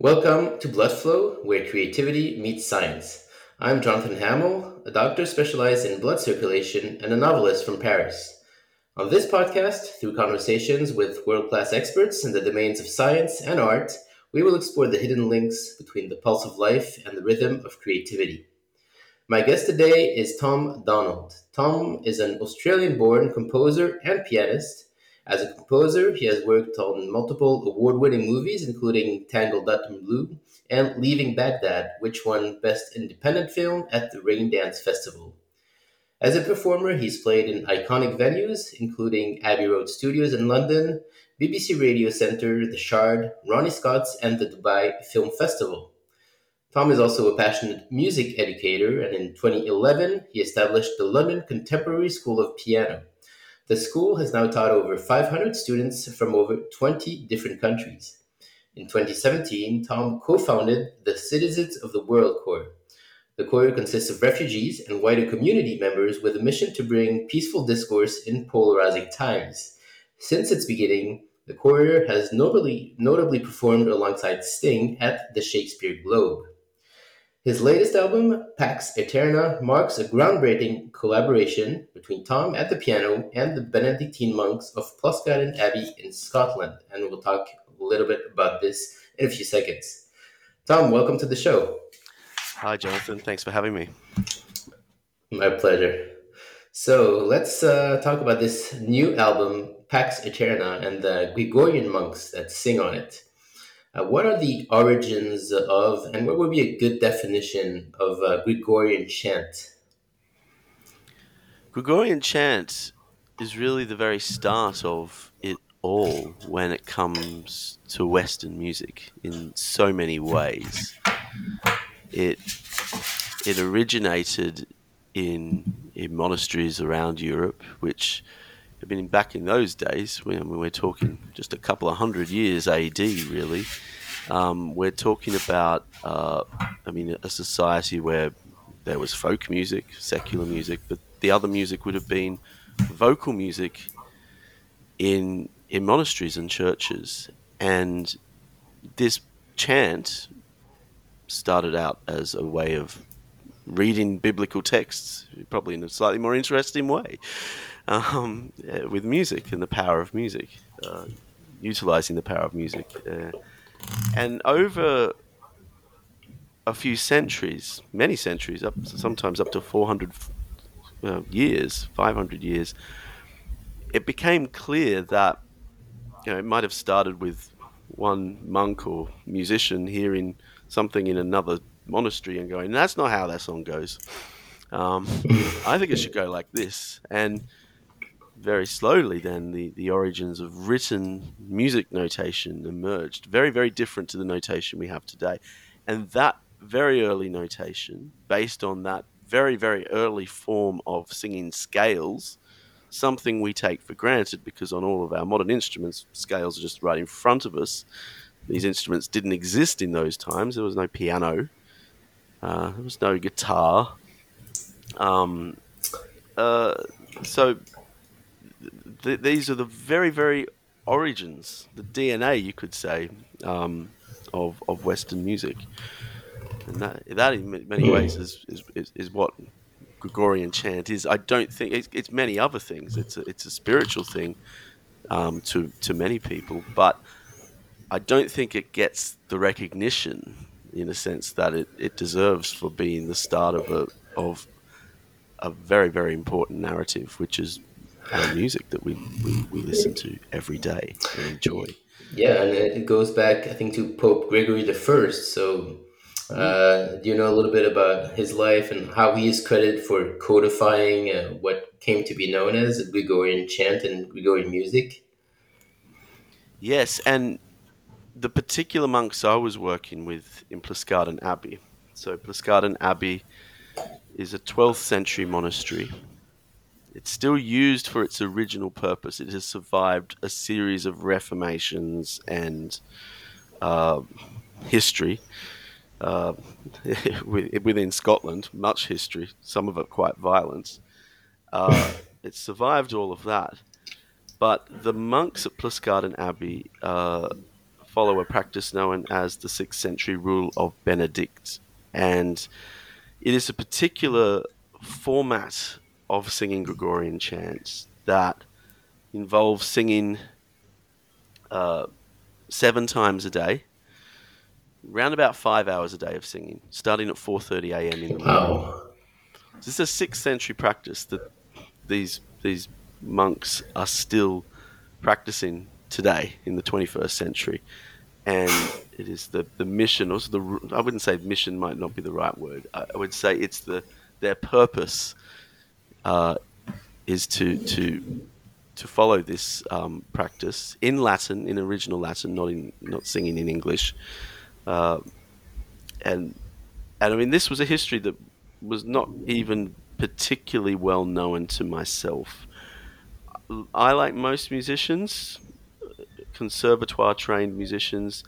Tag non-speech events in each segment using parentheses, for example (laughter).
Welcome to Blood Flow, where creativity meets science. I'm Jonathan Hamill, a doctor specialized in blood circulation and a novelist from Paris. On this podcast, through conversations with world class experts in the domains of science and art, we will explore the hidden links between the pulse of life and the rhythm of creativity. My guest today is Tom Donald. Tom is an Australian born composer and pianist as a composer, he has worked on multiple award winning movies, including Tangled Up in Blue and Leaving Baghdad, which won Best Independent Film at the Raindance Festival. As a performer, he's played in iconic venues, including Abbey Road Studios in London, BBC Radio Centre, The Shard, Ronnie Scott's, and the Dubai Film Festival. Tom is also a passionate music educator, and in 2011, he established the London Contemporary School of Piano. The school has now taught over 500 students from over 20 different countries. In 2017, Tom co founded the Citizens of the World Choir. The choir consists of refugees and wider community members with a mission to bring peaceful discourse in polarizing times. Since its beginning, the choir has notably, notably performed alongside Sting at the Shakespeare Globe. His latest album, Pax Aeterna, marks a groundbreaking collaboration between Tom at the piano and the Benedictine monks of Pluscarden Abbey in Scotland, and we'll talk a little bit about this in a few seconds. Tom, welcome to the show. Hi, Jonathan. Thanks for having me. My pleasure. So let's uh, talk about this new album, Pax Aeterna, and the Gregorian monks that sing on it. Uh, what are the origins of, and what would be a good definition of uh, Gregorian chant? Gregorian chant is really the very start of it all when it comes to Western music in so many ways. It it originated in in monasteries around Europe, which I mean, back in those days, mean, we're talking just a couple of hundred years AD, really. Um, we're talking about, uh, I mean, a society where there was folk music, secular music, but the other music would have been vocal music in in monasteries and churches, and this chant started out as a way of reading biblical texts, probably in a slightly more interesting way um, uh, with music and the power of music, uh, utilizing the power of music. Uh, and over a few centuries, many centuries, up sometimes up to 400 uh, years, 500 years, it became clear that you know it might have started with one monk or musician hearing something in another monastery and going, "That's not how that song goes." Um, I think it should go like this, and very slowly then the, the origins of written music notation emerged. Very very different to the notation we have today. And that very early notation based on that very very early form of singing scales something we take for granted because on all of our modern instruments scales are just right in front of us. These instruments didn't exist in those times. There was no piano. Uh, there was no guitar. Um, uh, so th- these are the very, very origins, the DNA, you could say, um, of, of Western music. And that, that in many ways, is, is, is what Gregorian chant is. I don't think it's, it's many other things. It's a, it's a spiritual thing um, to, to many people, but I don't think it gets the recognition in a sense that it, it deserves for being the start of a, of a very, very important narrative, which is music that we, we, we listen to every day and enjoy. Yeah, and it goes back, I think, to Pope Gregory the First. So, uh, do you know a little bit about his life and how he is credited for codifying uh, what came to be known as Gregorian chant and Gregorian music? Yes, and the particular monks I was working with in Pluscarden Abbey. So, Pluscarden Abbey is a 12th century monastery it's still used for its original purpose. It has survived a series of reformations and uh, history uh, (laughs) within Scotland, much history, some of it quite violent. Uh, it survived all of that. But the monks at Pluscarden Abbey, uh, follow a practice known as the sixth century rule of Benedict. And it is a particular format of singing Gregorian chants that involves singing uh, seven times a day, around about five hours a day of singing, starting at 4:30 a.m. in the morning. Wow. This is a sixth century practice that these these monks are still practicing today in the 21st century, and it is the the mission. Also, the I wouldn't say mission might not be the right word. I I would say it's the their purpose uh, is to to to follow this um, practice in Latin, in original Latin, not in not singing in English, uh, and and I mean this was a history that was not even particularly well known to myself. I, like most musicians, conservatoire trained musicians,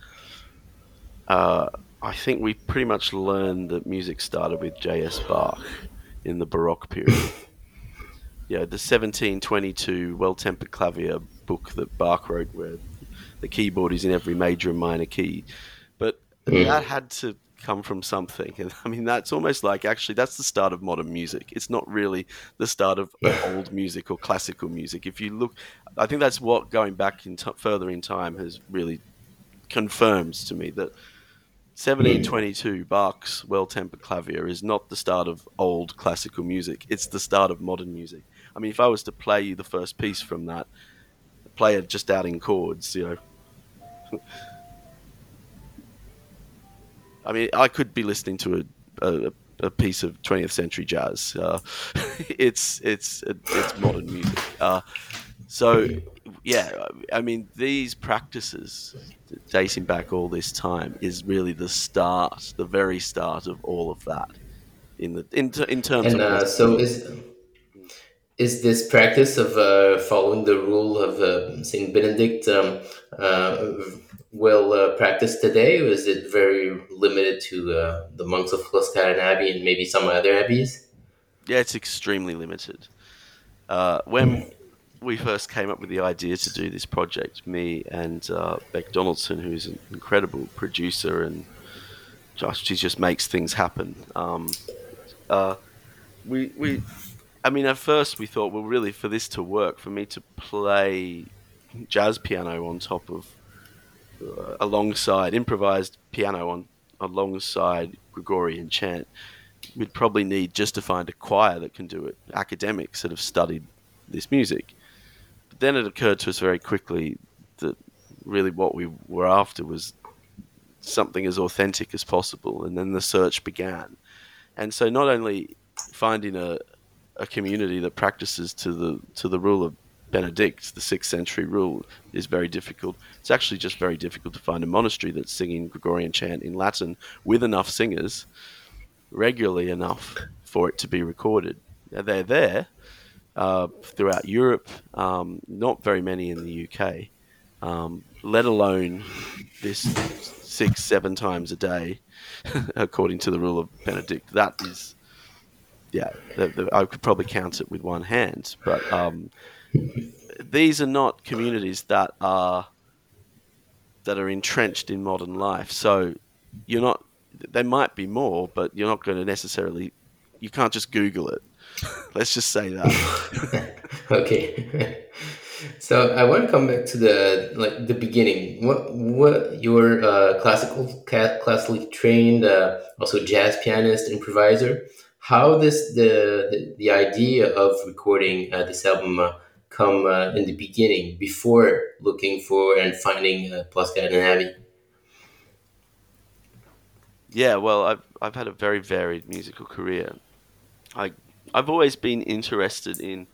uh, I think we pretty much learned that music started with J.S. Bach in the Baroque period. Yeah, the 1722 Well Tempered Clavier book that Bach wrote, where the keyboard is in every major and minor key. But Mm. that had to come from something. And I mean, that's almost like actually that's the start of modern music. It's not really the start of old music or classical music. If you look, I think that's what going back in t- further in time has really confirms to me that 1722 Bach's Well Tempered Clavier is not the start of old classical music. It's the start of modern music. I mean, if I was to play you the first piece from that, play it just out in chords, you know. I mean, I could be listening to a, a, a piece of 20th century jazz. Uh, (laughs) it's it's it's modern music. Uh, so, yeah, I mean, these practices dating back all this time is really the start, the very start of all of that. In the in, in terms And of uh, so is is this practice of uh, following the rule of uh, Saint Benedict um, uh, well uh, practiced today, or is it very limited to uh, the monks of Pluscarden Abbey and maybe some other abbeys? Yeah, it's extremely limited. Uh, when we first came up with the idea to do this project, me and uh, Beck Donaldson, who's an incredible producer and she just makes things happen. Um, uh, we we, I mean, at first we thought, well, really, for this to work, for me to play jazz piano on top of uh, alongside improvised piano on alongside Gregorian chant, we'd probably need just to find a choir that can do it, academics that have studied this music. But then it occurred to us very quickly that really what we were after was something as authentic as possible, and then the search began. And so, not only finding a, a community that practices to the to the rule of Benedict, the sixth century rule, is very difficult. It's actually just very difficult to find a monastery that's singing Gregorian chant in Latin with enough singers regularly enough for it to be recorded. Now, they're there uh, throughout Europe, um, not very many in the UK, um, let alone this six, seven times a day, (laughs) according to the rule of Benedict. That is, yeah, the, the, I could probably count it with one hand. But um, these are not communities that are that are entrenched in modern life. So you're not. There might be more, but you're not going to necessarily. You can't just Google it. Let's just say that. (laughs) okay. (laughs) so I want to come back to the like the beginning. What what your uh, classical classically trained, uh, also jazz pianist, improviser. How this the the, the idea of recording uh, this album uh, come uh, in the beginning before looking for and finding uh, Pluscarden Abbey. Yeah, well, I've I've had a very varied musical career. I I've always been interested in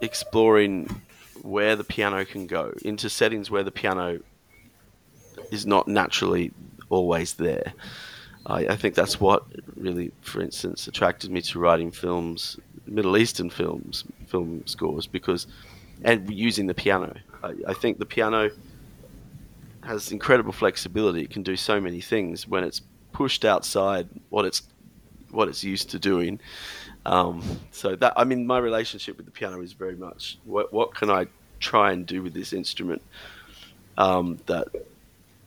exploring where the piano can go into settings where the piano is not naturally always there. I, I think that's what really, for instance, attracted me to writing films, Middle Eastern films, film scores, because and using the piano. I, I think the piano has incredible flexibility. It can do so many things when it's pushed outside what it's what it's used to doing. Um, so that I mean, my relationship with the piano is very much what what can I try and do with this instrument um, that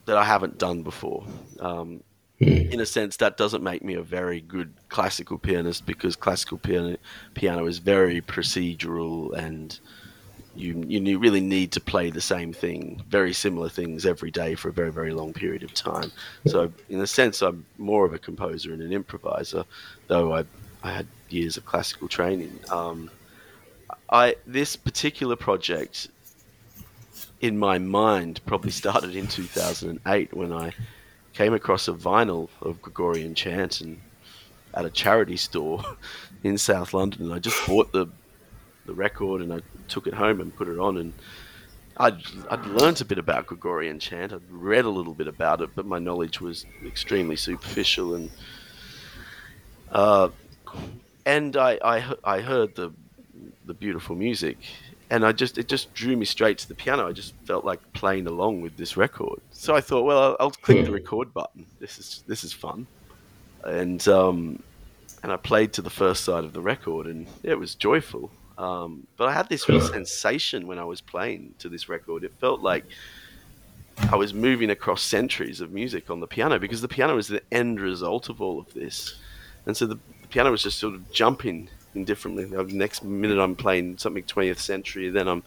that I haven't done before. Um, Hmm. in a sense, that doesn't make me a very good classical pianist because classical piano piano is very procedural and you you really need to play the same thing, very similar things every day for a very very long period of time. So in a sense, I'm more of a composer and an improviser, though I I had years of classical training. Um, I this particular project in my mind probably started in 2008 when I came across a vinyl of Gregorian chant and at a charity store (laughs) in South London. And I just bought the the record and I took it home and put it on and I'd, I'd learnt a bit about Gregorian chant. I'd read a little bit about it, but my knowledge was extremely superficial and uh, and I, I, I heard the the beautiful music and I just it just drew me straight to the piano. I just felt like playing along with this record. So I thought, well, I'll, I'll click the record button. This is this is fun, and um, and I played to the first side of the record, and it was joyful. Um, but I had this real sensation when I was playing to this record. It felt like I was moving across centuries of music on the piano because the piano is the end result of all of this, and so the, the piano was just sort of jumping indifferently. The next minute I'm playing something 20th century, then I'm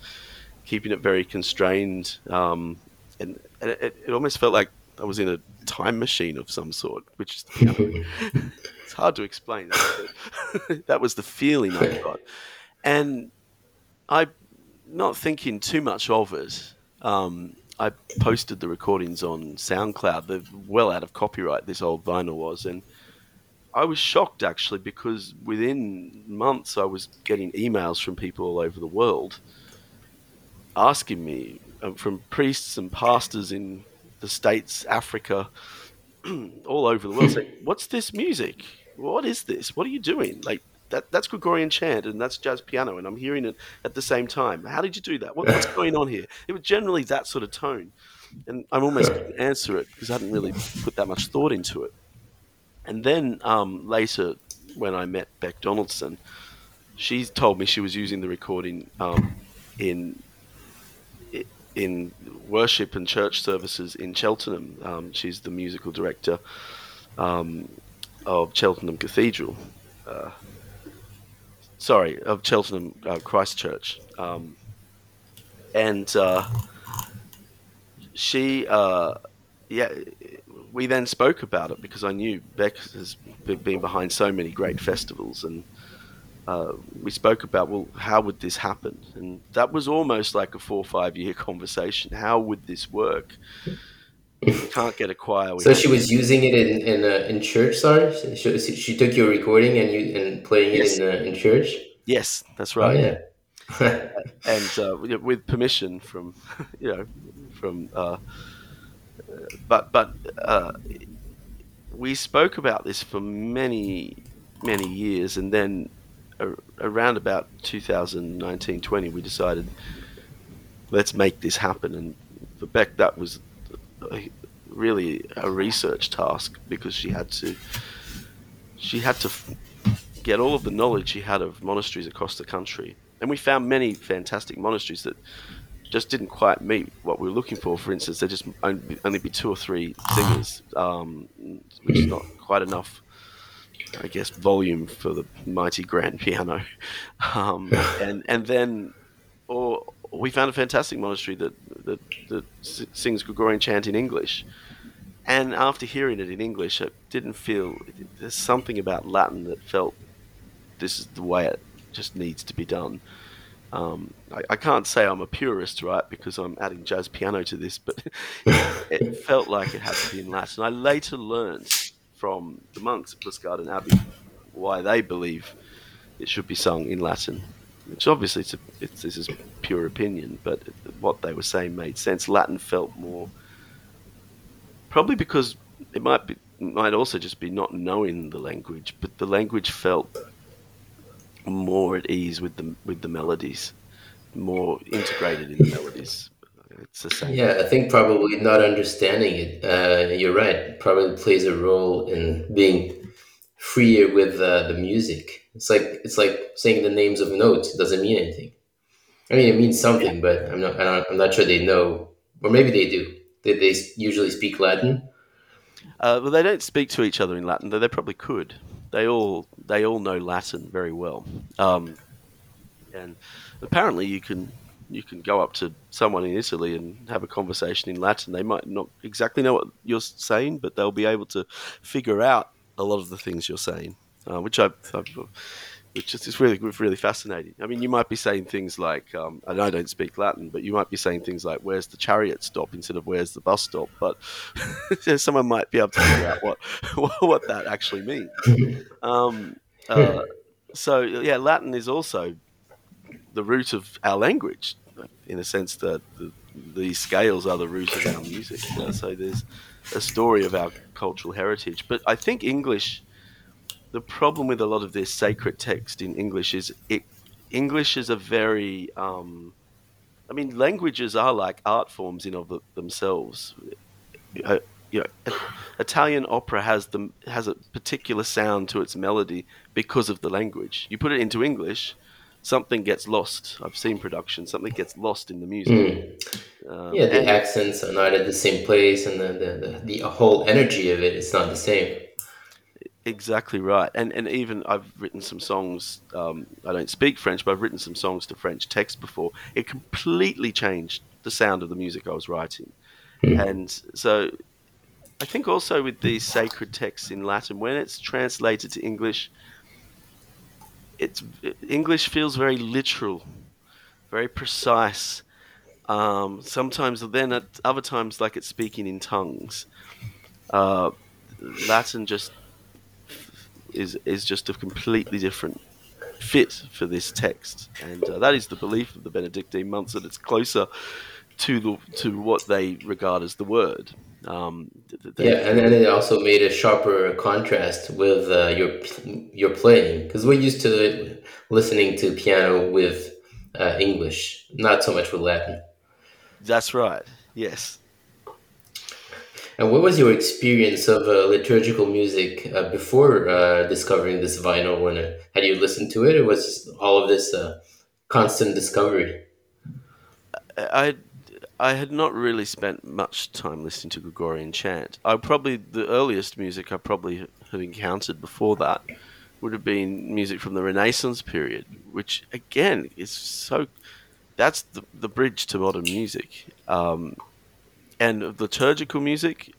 keeping it very constrained, um, and, and it, it, almost felt like I was in a time machine of some sort, which is (laughs) it's hard to explain. that was the (laughs) feeling I got, and I, not thinking too much of it. Um, I posted the recordings on SoundCloud. They're well out of copyright. This old vinyl was, and I was shocked actually because within months I was getting emails from people all over the world asking me, um, from priests and pastors in the States, Africa, (clears throat) all over the world, saying, (laughs) "What's this music? What is this? What are you doing?" Like that, that's Gregorian chant and that's jazz piano, and I'm hearing it at the same time. How did you do that? What, what's going on here? It was generally that sort of tone, and I'm almost (laughs) couldn't answer it because I hadn't really put that much thought into it. And then um, later, when I met Beck Donaldson, she told me she was using the recording um, in in worship and church services in Cheltenham. Um, she's the musical director um, of Cheltenham Cathedral. Uh, sorry, of Cheltenham uh, Christ Church. Um, and uh, she, uh, yeah, we then spoke about it because I knew Beck has been behind so many great festivals, and uh, we spoke about well, how would this happen? And that was almost like a four or five year (laughs) conversation. How would this work? We can't get a choir. So she was using it in in, uh, in church. Sorry, she, she, took your recording and you and playing yes. it in uh, in church. Yes, that's right. Oh, yeah. (laughs) and uh, with permission from (laughs) you know from uh, but but uh, we spoke about this for many many years, and then around about 2019-20, we decided let's make this happen. And for Beck, that was really a research task because she had to she had to get all of the knowledge she had of monasteries across the country. And we found many fantastic monasteries that just didn't quite meet what we were looking for. For instance, there just only, only be two or three singers, um, which is not quite enough, I guess, volume for the mighty grand (laughs) piano. Um, (laughs) and and then, or we found a fantastic monastery that that, that sings Gregorian chant in English. And after hearing it in English, it didn't feel. There's something about Latin that felt this is the way it just needs to be done. Um, I, I, can't say I'm a purist, right, because I'm adding jazz piano to this, but (laughs) it felt like it had to be in Latin. I later learned from the monks at Pluscarden Abbey why they believe it should be sung in Latin, which obviously it's, a, it's this is pure opinion, but what they were saying made sense. Latin felt more, probably because it might be might also just be not knowing the language, but the language felt more at ease with the with the melodies, more integrated in the melodies. It's the same. Yeah, I think probably not understanding it. Uh, you're right. Probably plays a role in being freer with uh, the music. It's like it's like saying the names of notes. It doesn't mean anything. I mean, it means something, but I'm not. I'm not sure they know or maybe they do. They, they usually speak Latin. Uh, well, they don't speak to each other in Latin, though they probably could. They all they all know Latin very well, um, and apparently you can you can go up to someone in Italy and have a conversation in Latin. They might not exactly know what you're saying, but they'll be able to figure out a lot of the things you're saying, uh, which I, I which is really really fascinating. I mean, you might be saying things like, um, and I don't speak Latin, but you might be saying things like, "Where's the chariot stop?" instead of "Where's the bus stop?" But (laughs) someone might be able to figure out (laughs) what what that actually means. Um, uh, so yeah, Latin is also the root of our language, in a sense that the, the scales are the root of our music. You know? So there's a story of our cultural heritage, but I think English the problem with a lot of this sacred text in English is it English is a very um, I mean languages are like art forms in of the, themselves. Uh, you know, Italian opera has the has a particular sound to its melody because of the language. You put it into English, something gets lost. I've seen production, something gets lost in the music. Mm. Um, yeah, the accents are not at the same place, and the, the, the, the whole energy of it is not the same. Exactly right, and and even I've written some songs. Um, I don't speak French, but I've written some songs to French text before. It completely changed the sound of the music I was writing, mm. and so I think also with these sacred texts in Latin, when it's translated to English, it's English feels very literal, very precise. Um, sometimes, then at other times, like it's speaking in tongues. Uh, Latin just is is just a completely different fit for this text, and uh, that is the belief of the Benedictine monks that it's closer to the to what they regard as the word. Um, they, yeah, and then it also made a sharper contrast with uh, your your playing because we're used to listening to piano with uh, English, not so much with Latin. That's right. Yes. And what was your experience of uh, liturgical music uh, before uh, discovering this vinyl? Uh, had you listened to it, or was all of this uh, constant discovery? I I had not really spent much time listening to Gregorian chant. I probably the earliest music I probably had encountered before that would have been music from the Renaissance period, which again is so. That's the the bridge to modern music. Um, and liturgical music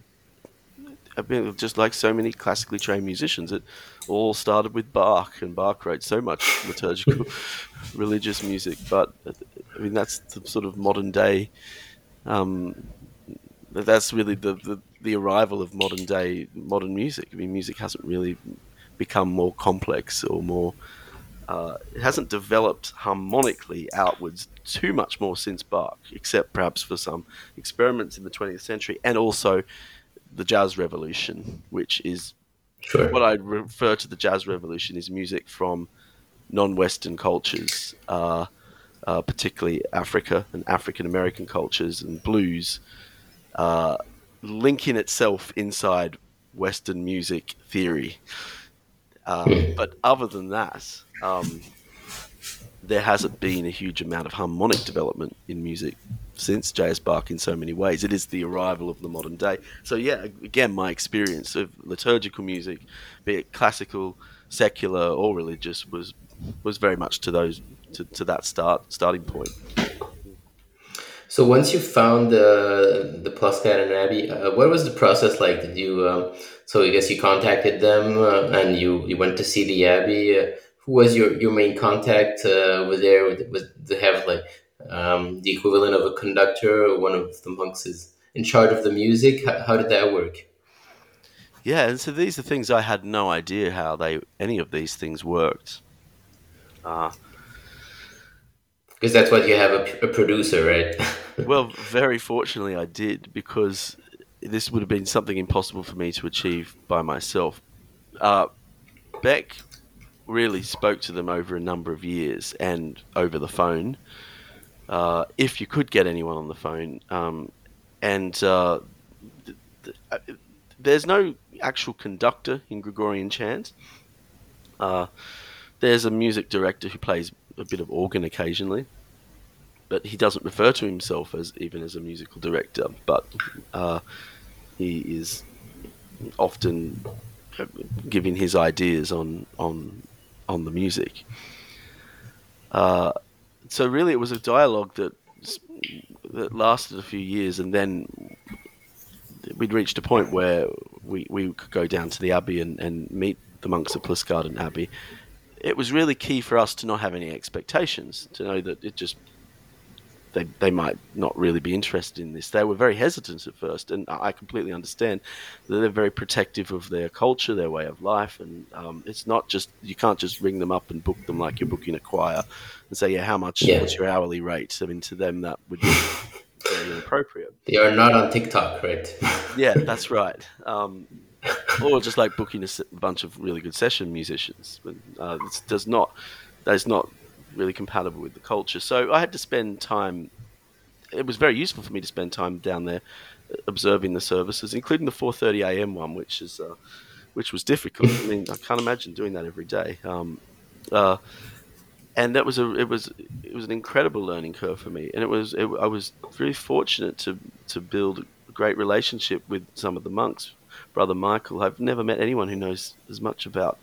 I mean, just like so many classically trained musicians, it all started with Bach, and Bach wrote so much (laughs) liturgical, (laughs) religious music. But I mean, that's the sort of modern day. Um, that's really the, the, the arrival of modern day modern music. I mean, music hasn't really become more complex or more. Uh, it hasn't developed harmonically outwards too much more since Bach, except perhaps for some experiments in the 20th century, and also the jazz revolution, which is sure. what I refer to the jazz revolution is music from non-Western cultures, uh, uh, particularly Africa and African American cultures and blues, uh, linking itself inside Western music theory. Uh, hmm. but other than that, um, there hasn't been a huge amount of harmonic development in music since J.S. Bach in so many ways. It is the arrival of the modern day. So yeah, again, my experience of liturgical music, be it classical, secular, or religious, was was very much to those to, to that start starting point. So once you found the the Pluscarden Abbey, uh, what was the process like? Did you um, so I guess you contacted them uh, and you you went to see the abbey. Uh, who was your, your main contact uh, over there? Was they have like um, the equivalent of a conductor or one of the monks is in charge of the music? How, how did that work? Yeah, and so these are things I had no idea how they any of these things worked. Uh, because that's what you have a, a producer, right? (laughs) well, very fortunately, I did because this would have been something impossible for me to achieve by myself. Uh, Beck really spoke to them over a number of years and over the phone, uh, if you could get anyone on the phone. Um, and uh, th- th- there's no actual conductor in Gregorian chant. Uh, there's a music director who plays a bit of organ occasionally, but he doesn't refer to himself as even as a musical director. But uh, he is often giving his ideas on on on the music. Uh, so really, it was a dialogue that that lasted a few years, and then we'd reached a point where we, we could go down to the abbey and, and meet the monks of Pluscarden Abbey. It was really key for us to not have any expectations, to know that it just they, they might not really be interested in this. They were very hesitant at first, and I completely understand that they're very protective of their culture, their way of life, and um, it's not just you can't just ring them up and book them like you're booking a choir and say, yeah, how much? Yeah. What's your hourly rate? I mean, to them that would be very inappropriate. They are not on TikTok, right? (laughs) yeah, that's right. Um, or just like booking a bunch of really good session musicians, but uh, it does not. That is not really compatible with the culture. So I had to spend time. It was very useful for me to spend time down there uh, observing the services, including the 4:30 a.m. one, which is uh, which was difficult. I mean, I can't imagine doing that every day. Um, uh, and that was a it was it was an incredible learning curve for me, and it was it, I was very fortunate to to build a great relationship with some of the monks. Brother Michael, I've never met anyone who knows as much about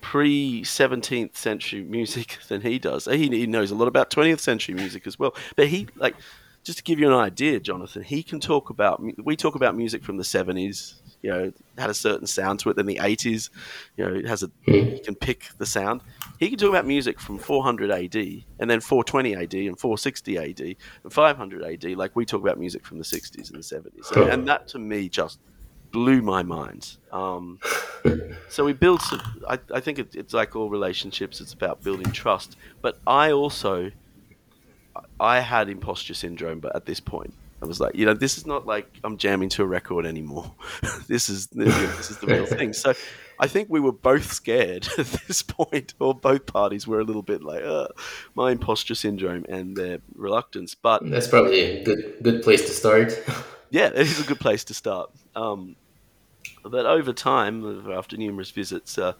pre 17th century music (laughs) than he does. He, he knows a lot about 20th century music as well. But he, like, just to give you an idea, Jonathan, he can talk about, we talk about music from the 70s, you know, had a certain sound to it. Then the 80s, you know, it has a, hmm. you can pick the sound. He can talk about music from 400 AD and then 420 AD and 460 AD and 500 AD, like we talk about music from the 60s and the 70s. And, and that to me just blew my mind. Um, (laughs) so we built. I, I think it, it's like all relationships. It's about building trust. But I also, I had imposter syndrome. But at this point, I was like, you know, this is not like I'm jamming to a record anymore. (laughs) this is this is the real (laughs) thing. So I think we were both scared at this point, or both parties were a little bit like, uh, my imposter syndrome and their reluctance. But that's probably a good good place to start. yeah, it is a good place to start. Um, but over time, after numerous visits, uh,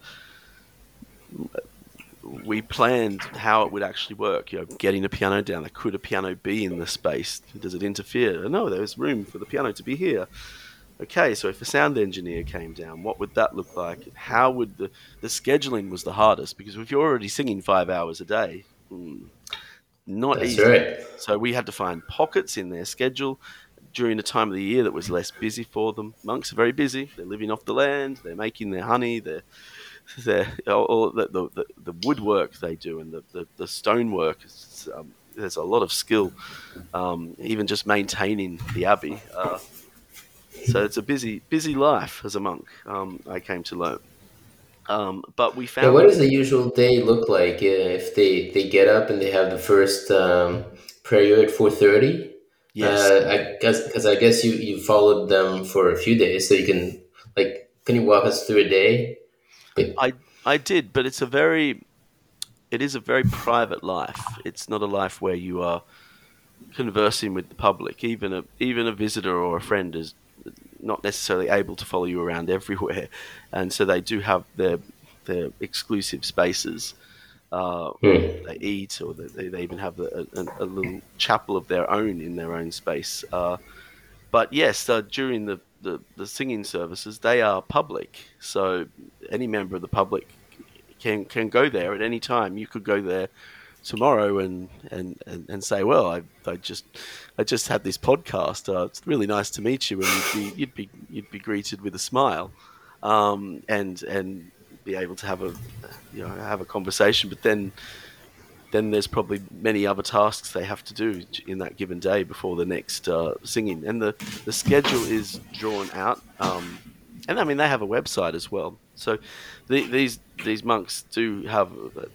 we planned how it would actually work. You know, getting a piano down there. Could a piano be in the space? Does it interfere? No, there's room for the piano to be here. Okay, so if a sound engineer came down, what would that look like? How would the the scheduling was the hardest because if you're already singing five hours a day, hmm, not That's easy. Right. So we had to find pockets in their schedule during a time of the year that was less busy for them. Monks are very busy. They're living off the land. They're making their honey. They're, they're all the, the, the, woodwork they do and the, the, the stonework. Um, there's a lot of skill, um, even just maintaining the abbey. Uh, so it's a busy busy life as a monk. Um, I came to learn. Um, but we found. Yeah, what does the usual day look like if they, they get up and they have the first um, prayer at four thirty? Yes, uh, I guess because I guess you you followed them for a few days, so you can like can you walk us through a day? But... I I did, but it's a very it is a very private life. It's not a life where you are conversing with the public. Even a even a visitor or a friend is not necessarily able to follow you around (laughs) everywhere, and so they do have their their exclusive spaces uh, mm. they eat, or they, they even have a, a, a, little chapel of their own in their own space. Uh, but yes, uh, during the, the, the, singing services, they are public. So any member of the public can can go there at any time. You could go there tomorrow and, and, and, and say, well, I, I just I just had this podcast. Uh, it's really nice to meet you, and you'd be you'd be you'd be greeted with a smile, um, and and be able to have a you know have a conversation. But then then there's probably many other tasks they have to do in that given day before the next uh, singing. And the the schedule is drawn out. Um, and I mean they have a website as well. So the, these these monks do have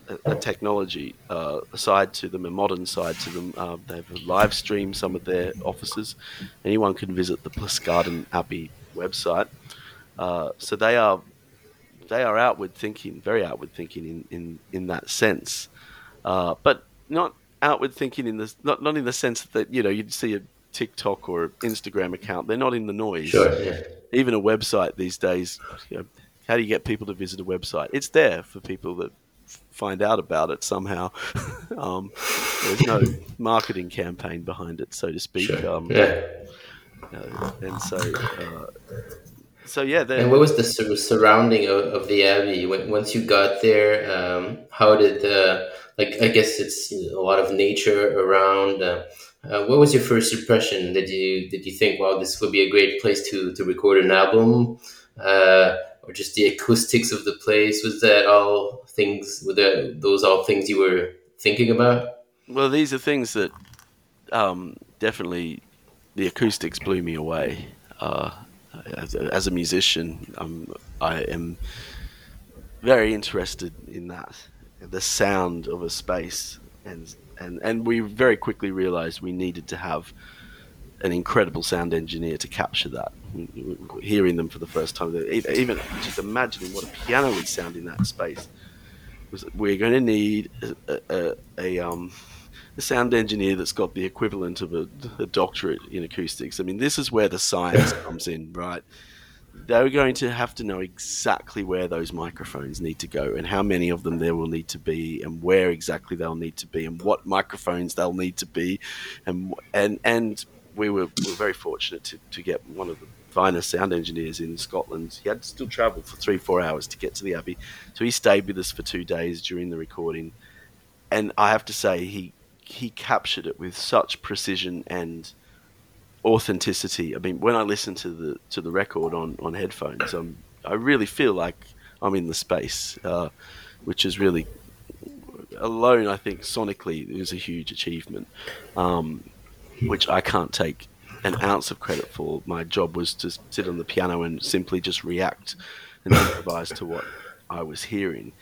a, a technology uh, side to them, a modern side to them. Uh, they have live stream some of their offices. Anyone can visit the Pluscarden Abbey website. Uh, so they are they are outward thinking, very outward thinking in, in, in that sense, uh, but not outward thinking in the not not in the sense that you know you'd see a TikTok or Instagram account. They're not in the noise. Sure, yeah. Even a website these days. You know, how do you get people to visit a website? It's there for people that find out about it somehow. (laughs) um, there's no marketing campaign behind it, so to speak. Sure. Um, Yeah. and so, uh, so yeah. And what was the sur- surrounding of, of the abbey when, once you got there? Um, how did the like? I guess it's a lot of nature around. Uh, uh, what was your first impression? Did you did you think, wow, this would be a great place to to record an album, uh, or just the acoustics of the place? Was that all things? Were that those all things you were thinking about? well, these are things that um, definitely the acoustics blew me away. Uh, as, a, musician, um, I am very interested in that, the sound of a space, and and and we very quickly realised we needed to have an incredible sound engineer to capture that. Hearing them for the first time, even just imagining what a piano would sound in that space, was we're going to need a, a, a um a sound engineer that's got the equivalent of a, a doctorate in acoustics. I mean, this is where the science (laughs) comes in, right? They're going to have to know exactly where those microphones need to go and how many of them there will need to be and where exactly they'll need to be and what microphones they'll need to be and and and we were, we were very fortunate to, to get one of the finest sound engineers in Scotland. He had to still travel for three, four hours to get to the Abbey. So he stayed with us for two days during the recording. And I have to say, he he captured it with such precision and authenticity. I mean, when I listen to the to the record on on headphones, um, I really feel like I'm in the space, uh, which is really alone. I think sonically is a huge achievement, um, which I can't take an ounce of credit for. My job was to sit on the piano and simply just react and improvise to what I was hearing.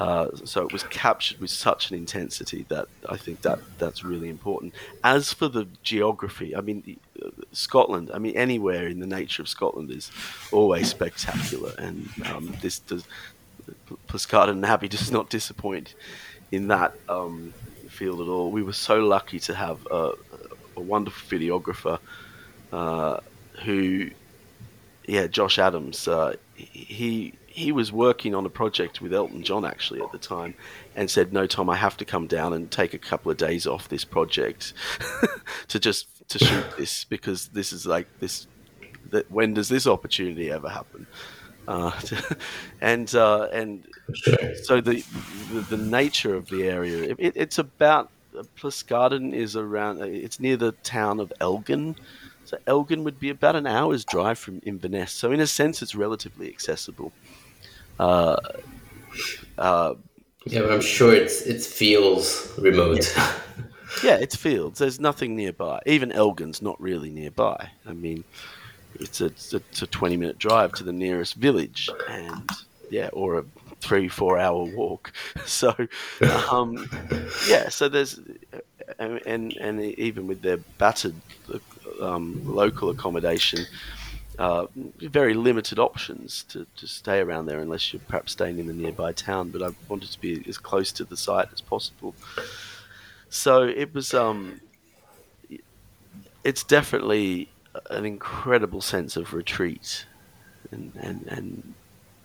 Uh, so it was captured with such an intensity that I think that that's really important. As for the geography, I mean, uh, Scotland, I mean, anywhere in the nature of Scotland is always spectacular, and um, this does. Pluscarden Abbey does not disappoint in that um, field at all. We were so lucky to have a, a wonderful videographer uh, who, yeah, Josh Adams. Uh, he he was working on a project with Elton John actually at the time, and said, "No, Tom, I have to come down and take a couple of days off this project (laughs) to just to shoot (laughs) this because this is like this. That when does this opportunity ever happen?" Uh, (laughs) and uh, and so the, the, the nature of the area it, it's about Pluscarden is around it's near the town of Elgin so Elgin would be about an hour's drive from Inverness so in a sense it's relatively accessible uh, uh, Yeah, but I'm sure it's it feels remote. (laughs) yeah. It's fields. There's nothing nearby. Even Elgin's not really nearby. I mean it's a, it's a 20 minute drive to the nearest village and yeah or a three four hour walk. (laughs) So um, yeah so there's and, and and even with their battered um, local accommodation uh, very limited options to, to stay around there unless you're perhaps staying in the nearby town but I wanted to be as close to the site as possible so it was um it's definitely an incredible sense of retreat and, and, and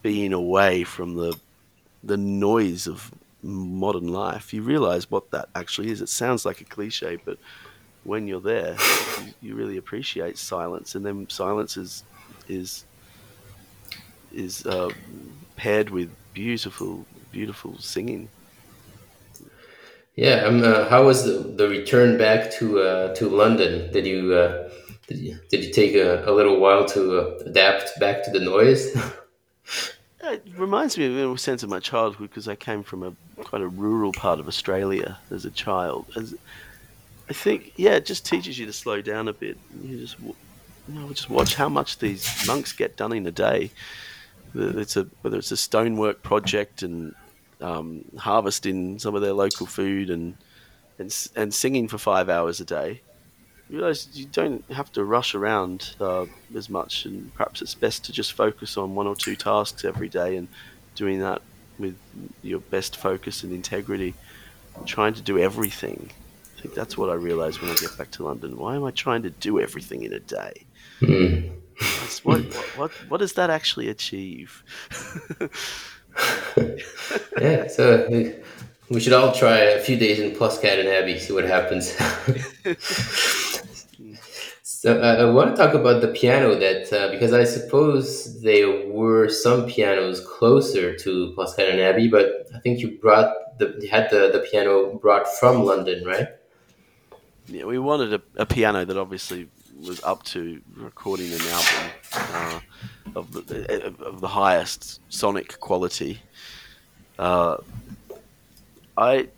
being away from the the noise of modern life. You realize what that actually is. It sounds like a cliche, but when you're there, you, you really appreciate silence, and then silence is is is uh, paired with beautiful, beautiful singing. Yeah, um, uh, how was the, the return back to uh, to London? Did you uh, did you, did you take a, a little while to uh, adapt back to the noise? (laughs) It reminds me of a sense of my childhood because I came from a quite a rural part of Australia as a child. As I think, yeah, it just teaches you to slow down a bit. You just you know, just watch how much these monks get done in a day. It's a whether it's a stonework project and um, harvesting some of their local food and and and singing for five hours a day you realize you don't have to rush around uh, as much, and perhaps it's best to just focus on one or two tasks every day and doing that with your best focus and integrity, trying to do everything. Think that's what I realize when I get back to London. Why am I trying to do everything in a day? Mm. What, what, what, what does that actually achieve? (laughs) yeah, so we should all try a few days in Pluscarden Abbey, see what happens. (laughs) so uh, I want to talk about the piano that uh, because I suppose there were some pianos closer to Pluscarden Abbey, but I think you brought the had the, the piano brought from London, right? Yeah, we wanted a, a piano that obviously was up to recording an album uh, of, the, of the highest sonic quality. Uh, I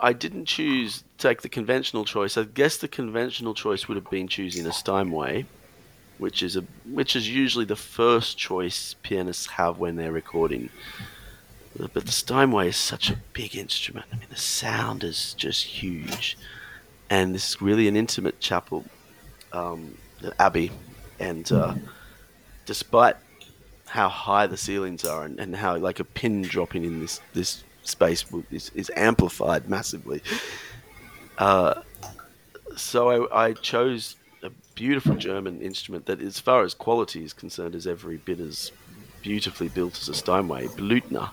I didn't choose take the conventional choice. I guess the conventional choice would have been choosing a Steinway, which is a which is usually the first choice pianists have when they're recording. But the Steinway is such a big instrument. I mean, the sound is just huge, and this is really an intimate chapel, um, the abbey, and uh, despite how high the ceilings are and, and how like a pin dropping in this this space is, is amplified massively. Uh, so I, I, chose a beautiful German instrument that, as far as quality is concerned, is every bit as beautifully built as a Steinway. Blüthner.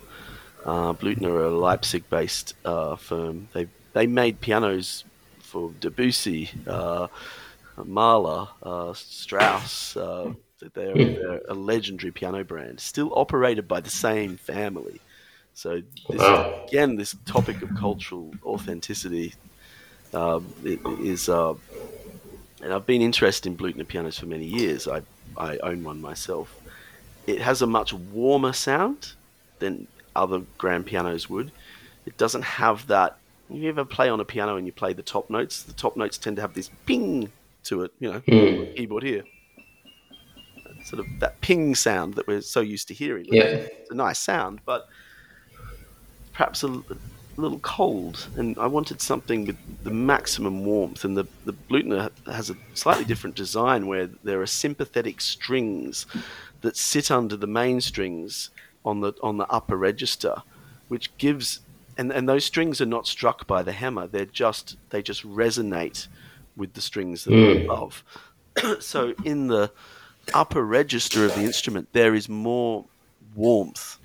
Uh, Blüthner are a Leipzig-based uh, firm. They they made pianos for Debussy, uh, Mahler, uh, Strauss. Uh, they're, they're, a legendary piano brand, still operated by the same family. So this, wow. again, this topic of cultural authenticity um, is, uh, and I've been interested in Blüthner pianos for many years. I I own one myself. It has a much warmer sound than other grand pianos would. It doesn't have that. You ever play on a piano and you play the top notes? The top notes tend to have this ping to it, you know, mm. keyboard here. Sort of that ping sound that we're so used to hearing. Yeah. It's a nice sound, but perhaps a, a, little cold, and I wanted something with the maximum warmth. And the the Blüthner has a slightly different design where there are sympathetic strings that sit under the main strings on the on the upper register, which gives and, and those strings are not struck by the hammer. They're just they just resonate with the strings that mm. are above. (clears throat) so in the upper register of the instrument, there is more warmth,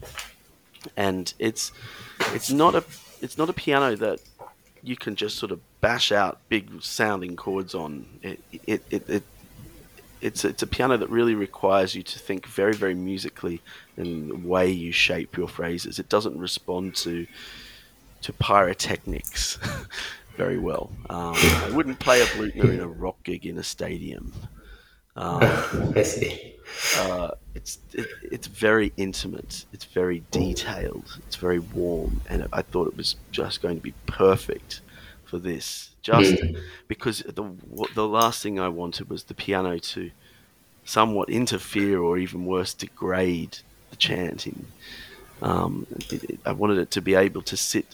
and it's it's not a it's not a piano that you can just sort of bash out big sounding chords on. It, it, it, it it's it's a piano that really requires you to think very very musically in the way you shape your phrases. It doesn't respond to to pyrotechnics (laughs) very well. Um, I wouldn't play a Blüthner in a rock gig in a stadium. (laughs) Um, I see. Uh, it's it, it's very intimate. It's very detailed. It's very warm, and I thought it was just going to be perfect for this. Just mm. because the the last thing I wanted was the piano to somewhat interfere, or even worse, degrade the chanting. Um, I wanted it to be able to sit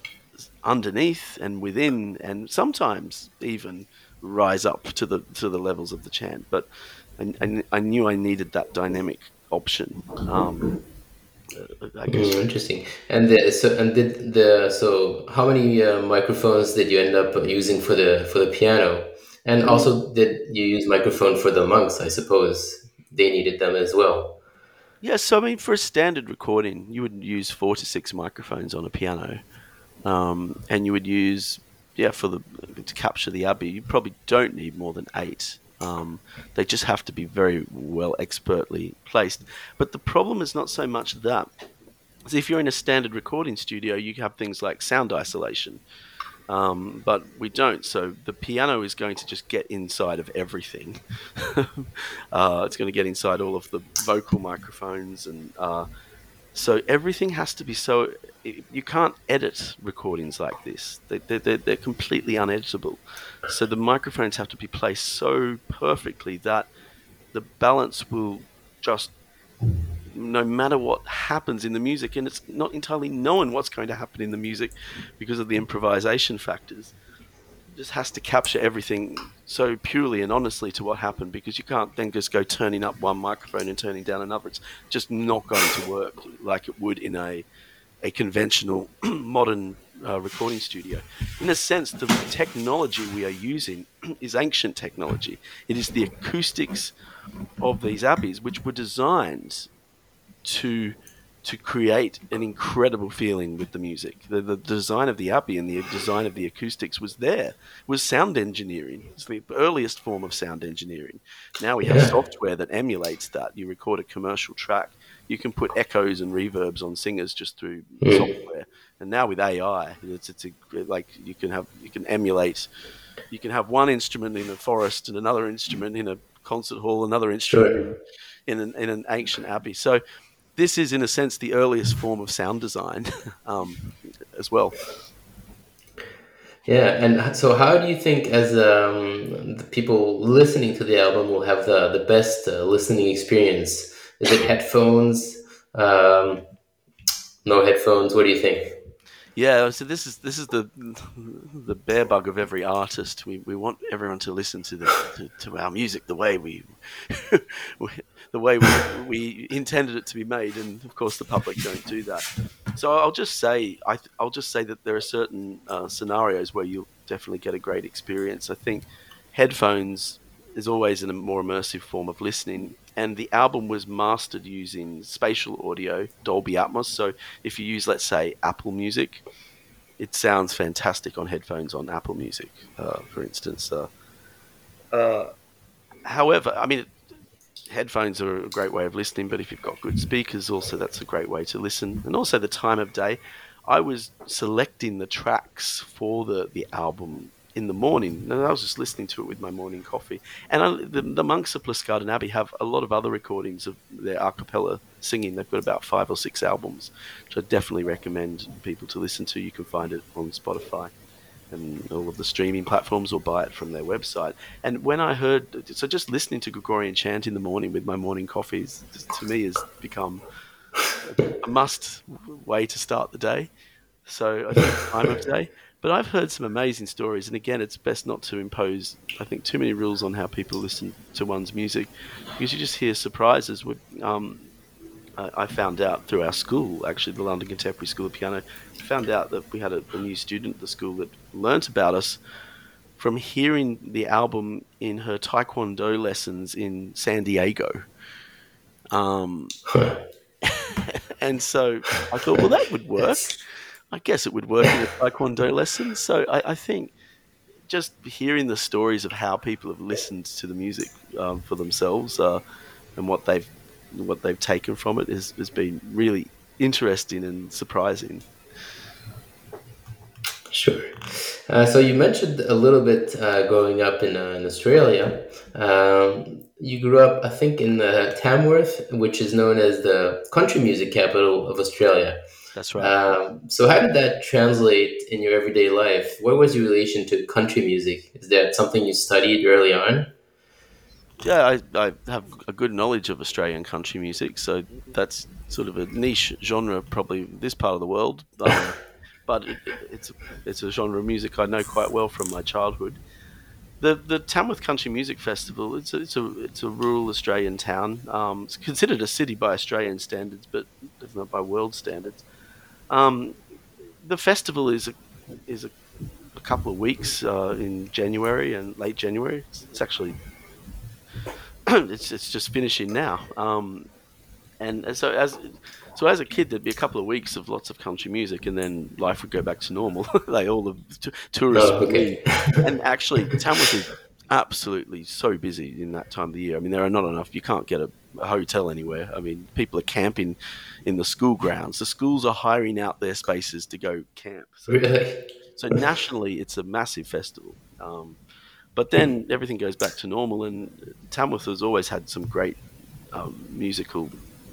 underneath and within, and sometimes even rise up to the to the levels of the chant. But I, I, I knew I needed that dynamic option. Um, I guess. Mm, interesting. And the, so and did the so how many uh, microphones did you end up using for the for the piano? And mm. also, did you use microphone for the monks? I suppose they needed them as well. Yeah, so I mean, for a standard recording, you would use four to six microphones on a piano, um, and you would use yeah for the to capture the abbey. You probably don't need more than eight. Um, they just have to be very well expertly placed. But the problem is not so much that. So if you're in a standard recording studio, you have things like sound isolation. Um, but we don't. So the piano is going to just get inside of everything. (laughs) uh, it's going to get inside all of the vocal microphones and uh, so everything has to be so. You can't edit recordings like this. They, they're, they're completely uneditable. So the microphones have to be placed so perfectly that the balance will just, no matter what happens in the music, and it's not entirely known what's going to happen in the music because of the improvisation factors It just has to capture everything so purely and honestly to what happened because you can't then just go turning up one microphone and turning down another. It's just not going to work like it would in a a conventional (clears throat) modern uh, recording studio. In a sense, the technology we are using (clears throat) is ancient technology. It is the acoustics of these abbeys which were designed to to create an incredible feeling with the music. The, the design of the Abbey and the design of the acoustics was there. It was sound engineering. It's the earliest form of sound engineering. Now we have yeah. software that emulates that. You record a commercial track, you can put echoes and reverbs on singers just through mm. software. And now with AI, it's, it's a, like you can have you can emulate. You can have one instrument in a forest and another instrument in a concert hall, another instrument sure. in, an, in an ancient abbey. So this is, in a sense, the earliest form of sound design (laughs) um, as well. Yeah, and so how do you think, as um, the people listening to the album, will have the the best uh, listening experience? Is it headphones? Um, no headphones. What do you think? Yeah, so this is this is the the bear bug of every artist. We, we want everyone to listen to the to, to our music the way we, (laughs) the way we, we intended it to be made, and of course the public don't do that. So I'll just say I will just say that there are certain uh, scenarios where you'll definitely get a great experience. I think headphones is always in a more immersive form of listening, and the album was mastered using spatial audio, Dolby Atmos. So if you use, let's say, Apple Music, it sounds fantastic on headphones on Apple Music, uh, for instance. Uh, uh, however, I mean, headphones are a great way of listening, but if you've got good speakers, also that's a great way to listen. And also the time of day. I was selecting the tracks for the, the album in the morning. And I was just listening to it with my morning coffee. And I, the, the, monks of Pluscarden Abbey have a lot of other recordings of their a cappella singing. They've got about five or six albums, which I definitely recommend people to listen to. You can find it on Spotify and all of the streaming platforms or buy it from their website. And when I heard, so just listening to Gregorian chant in the morning with my morning coffees, to me has become a must way to start the day. So I think time of day. But I've heard some amazing stories, and again, it's best not to impose, I think, too many rules on how people listen to one's music, because you just hear surprises. With, um, I found out through our school, actually, the London Contemporary School of Piano, found out that we had a, a new student at the school that learnt about us from hearing the album in her Taekwondo lessons in San Diego. Um, (laughs) and so I thought, well, that would work. I guess it would work in a taekwondo lesson. So I, I, think just hearing the stories of how people have listened to the music um, for themselves uh, and what they've what they've taken from it has, has been really interesting and surprising. Sure. Uh, so you mentioned a little bit uh, growing up in, uh, in Australia. Um, you grew up, I think, in Tamworth, which is known as the country music capital of Australia. That's right. Um, so, how did that translate in your everyday life? What was your relation to country music? Is that something you studied early on? Yeah, I, I have a good knowledge of Australian country music, so that's sort of a niche genre, probably this part of the world. (laughs) But it, it's it's a genre of music I know quite well from my childhood. The the Tamworth Country Music Festival it's a, it's a it's a rural Australian town. Um, it's considered a city by Australian standards, but not by world standards. Um, the festival is a, is a, a couple of weeks uh, in January and late January. It's, it's actually (clears throat) it's it's just finishing now. Um, and so as so as a kid, there'd be a couple of weeks of lots of country music, and then life would go back to normal. (laughs) like all the t- tourists, oh, okay. and actually, Tamworth is absolutely so busy in that time of the year. I mean, there are not enough. You can't get a, a, hotel anywhere. I mean, people are camping in the school grounds. The schools are hiring out their spaces to go camp. So, really? So nationally, it's a massive festival. Um, but then everything goes back to normal, and Tamworth has always had some great um, musical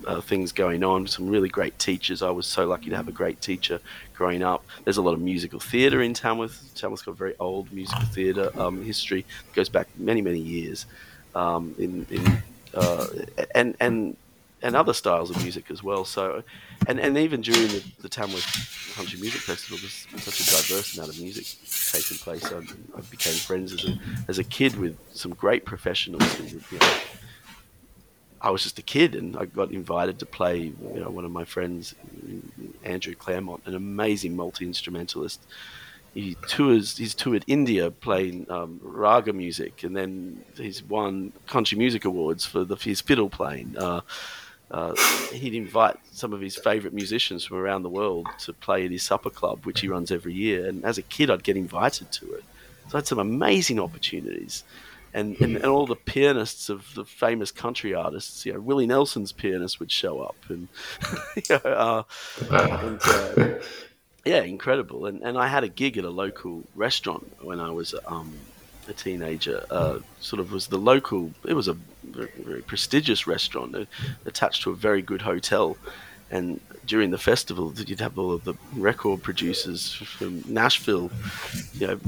uh, things going on. Some really great teachers. I was so lucky to have a great teacher growing up. There's a lot of musical theatre in Tamworth. Tamworth's got a very old musical theatre um, history. It goes back many many years. Um, in, in uh, and and and other styles of music as well. So, and, and even during the, the Tamworth Country Music Festival, there's such a diverse amount of music taking place. I, I became friends as a, as a kid with some great professionals who, I was just a kid, and I got invited to play. You know, one of my friends, Andrew Clermont, an amazing multi instrumentalist. He tours. He's toured India playing um, raga music, and then he's won country music awards for the, his fiddle playing. Uh, uh, he'd invite some of his favourite musicians from around the world to play at his supper club, which he runs every year. And as a kid, I'd get invited to it. So I had some amazing opportunities. And, and, and all the pianists of the famous country artists, you know, Willie Nelson's pianist would show up, and, (laughs) you know, uh, and uh, yeah, incredible. And and I had a gig at a local restaurant when I was um, a teenager. Uh, sort of was the local. It was a very, very prestigious restaurant uh, attached to a very good hotel. And during the festival, you'd have all of the record producers from Nashville, you know,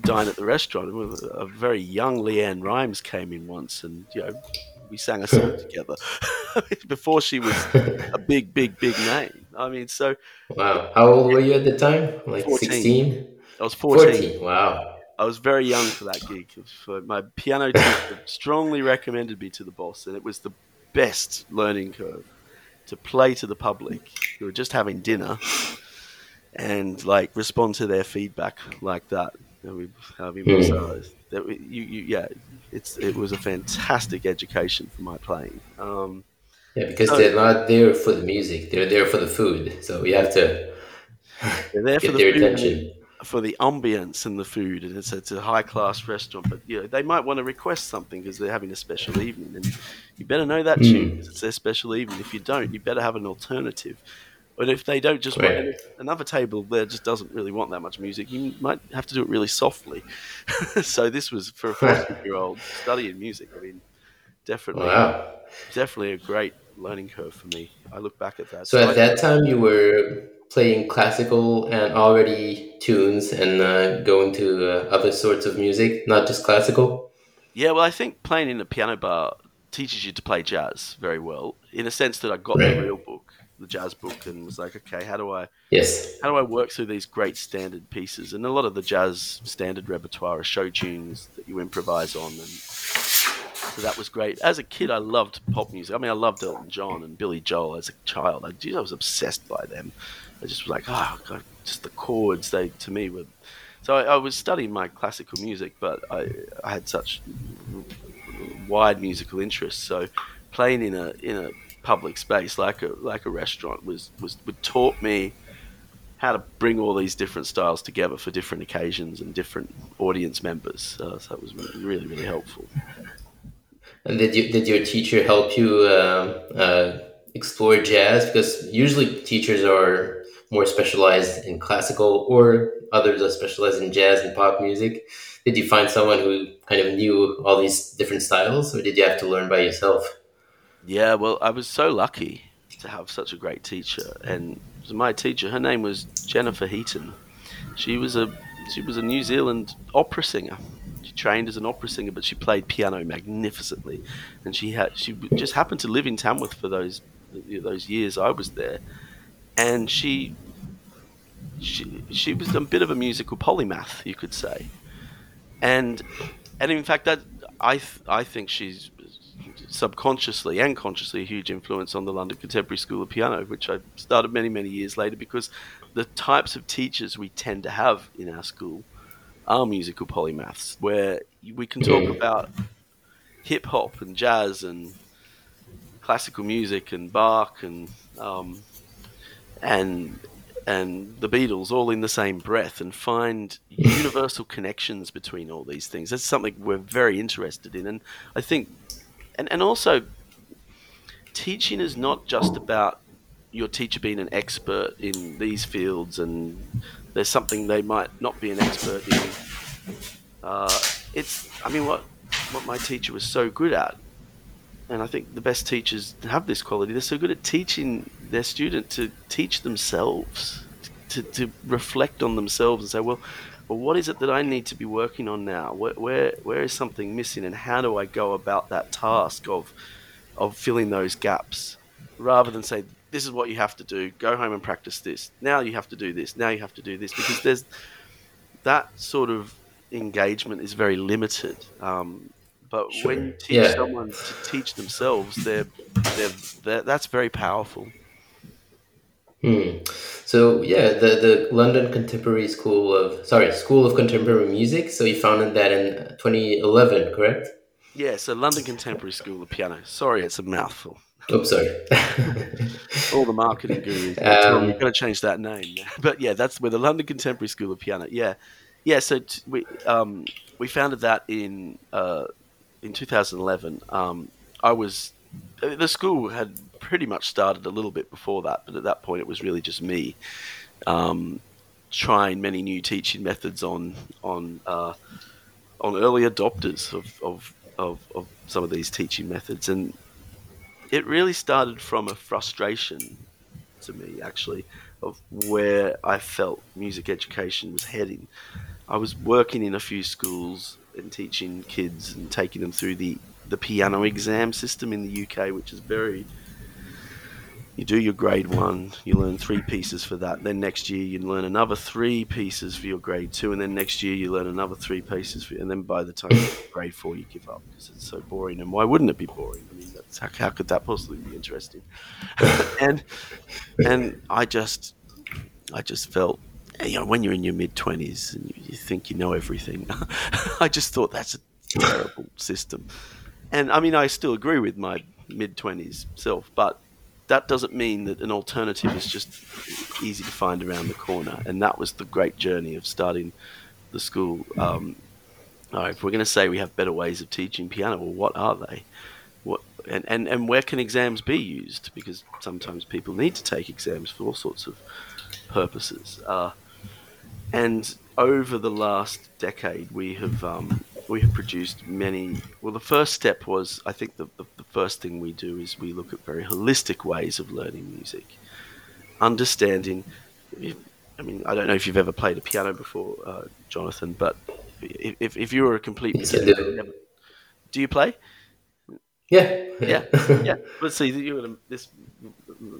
dine at the restaurant. A very young LeAnn Rimes came in once, and you know, we sang a song (laughs) together (laughs) before she was a (laughs) big, big, big name. I mean, so wow. How old were you at the time? Like 14. 16? I was 14. 14. Wow. I was very young for that gig. My piano teacher strongly recommended me to the boss, and it was the best learning curve to play to the public who were just having dinner and like respond to their feedback like that. Mean, I mean mm. that you, you, yeah, it's it was a fantastic education for my playing. Um, yeah, because so, they're not there for the music; they're there for the food. So you have to they're there for the their food attention for the ambience and the food, and it's, it's a high class restaurant. But you know, they might want to request something because they're having a special evening, and you better know that mm. tune. It's their special evening. If you don't, you better have an alternative. But if they don't just want another table there just doesn't really want that much music, you might have to do it really softly. (laughs) so this was for a (laughs) 14 year old studying music. I mean, definitely, wow. definitely a great learning curve for me. I look back at that. So, so at I, that time, you were playing classical and already tunes and uh, going to uh, other sorts of music, not just classical? Yeah, well, I think playing in a piano bar teaches you to play jazz very well, in a sense that I got right. the real book, the jazz book, and was like, okay, how do I, yes, how do I work through these great standard pieces? And a lot of the jazz standard repertoire are show tunes that you improvise on, and so that was great. As a kid, I loved pop music. I mean, I loved Elton John and Billy Joel as a child. I, I was obsessed by them. I just was like, oh, God, just the chords. They to me were. So I, I, was studying my classical music, but I, I had such wide musical interests. So playing in a in a public space like a like a restaurant was was would taught me how to bring all these different styles together for different occasions and different audience members. Uh, so that was really really helpful. And did you did your teacher help you uh, uh, explore jazz? Because usually teachers are more specialized in classical or others are specialized in jazz and pop music. Did you find someone who kind of knew all these different styles or did you have to learn by yourself? Yeah, well, I was so lucky to have such a great teacher and my teacher, her name was Jennifer Heaton. She was a she was a New Zealand opera singer. She trained as an opera singer, but she played piano magnificently, and she had she just happened to live in Tamworth for those those years I was there, and she she she was a bit of a musical polymath, you could say, and and in fact that I th- I think she's subconsciously and consciously a huge influence on the London Contemporary School of Piano, which I started many many years later because the types of teachers we tend to have in our school are musical polymaths, where we can talk about hip hop and jazz and classical music and Bach and um, and and the Beatles all in the same breath and find (laughs) universal connections between all these things. That's something we're very interested in. And I think, and, and also, teaching is not just about your teacher being an expert in these fields and there's something they might not be an expert in. Uh, it's, I mean, what, what my teacher was so good at and I think the best teachers have this quality. They're so good at teaching their student to teach themselves, to, to reflect on themselves and say, well, well, what is it that I need to be working on now? Where, where, where is something missing, and how do I go about that task of, of filling those gaps, rather than say, this is what you have to do. Go home and practice this. Now you have to do this. Now you have to do this because there's that sort of engagement is very limited. Um, but sure. when you teach yeah. someone to teach themselves, they're, they're, they're, that's very powerful. Hmm. So yeah, the the London Contemporary School of sorry School of Contemporary Music. So you founded that in 2011, correct? Yeah. So London Contemporary School of Piano. Sorry, it's a mouthful. Oops, sorry. (laughs) All the marketing gurus. (laughs) Um, We've got to change that name. (laughs) But yeah, that's where the London Contemporary School of Piano. Yeah, yeah. So t- we um, we founded that in uh, in 2011. Um, I was the school had pretty much started a little bit before that, but at that point it was really just me um, trying many new teaching methods on on uh, on early adopters of, of, of, of some of these teaching methods, and it really started from a frustration to me actually of where I felt music education was heading. I was working in a few schools and teaching kids and taking them through the the piano exam system in the UK, which is very you do your grade one, you learn three pieces for that. Then next year you learn another three pieces for your grade two, and then next year you learn another three pieces for, and then by the time you grade four you give up because it's so boring. And why wouldn't it be boring? I mean, how, how could that possibly be interesting? (laughs) and and I just I just felt you know when you're in your mid twenties and you, you think you know everything, (laughs) I just thought that's a terrible (laughs) system. And I mean, I still agree with my mid twenties self, but that doesn't mean that an alternative is just easy to find around the corner. And that was the great journey of starting the school. Um, if we're going to say we have better ways of teaching piano, well, what are they? What and, and, and where can exams be used? Because sometimes people need to take exams for all sorts of purposes. Uh, and over the last decade, we have um, we have produced many. Well, the first step was I think the, the, the, first thing we do is we look at very holistic ways of learning music, understanding. I mean, I don't know if you've ever played a piano before, uh, Jonathan, but if, if you were a complete do. do you play? Yeah, yeah, (laughs) yeah. Let's see. You this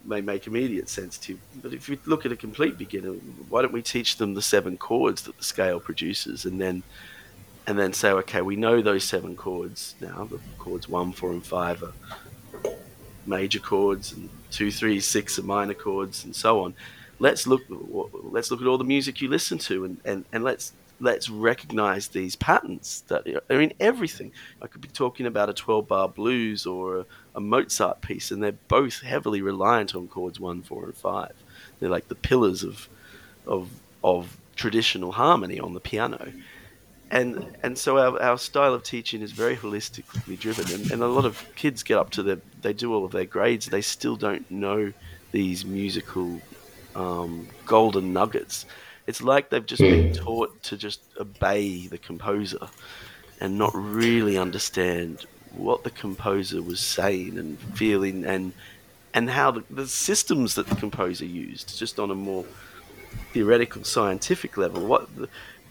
may make immediate sense to you, but if you look at a complete beginner, why don't we teach them the seven chords that the scale produces, and then and then say, okay, we know those seven chords now. The chords one, four, and five are major chords, and two, three, six are minor chords, and so on. Let's look. Let's look at all the music you listen to, and, and, and let's let's recognize these patterns that are in everything. I could be talking about a 12 bar blues or a, a, Mozart piece, and they're both heavily reliant on chords one, four, and five. They're like the pillars of of of traditional harmony on the piano and and so our, our style of teaching is very holistically driven and, and a lot of kids get up to the they do all of their grades they still don't know these musical um, golden nuggets it's like they've just been hmm. taught to just obey the composer and not really understand what the composer was saying and feeling and and how the, the systems that the composer used just on a more theoretical scientific level what the,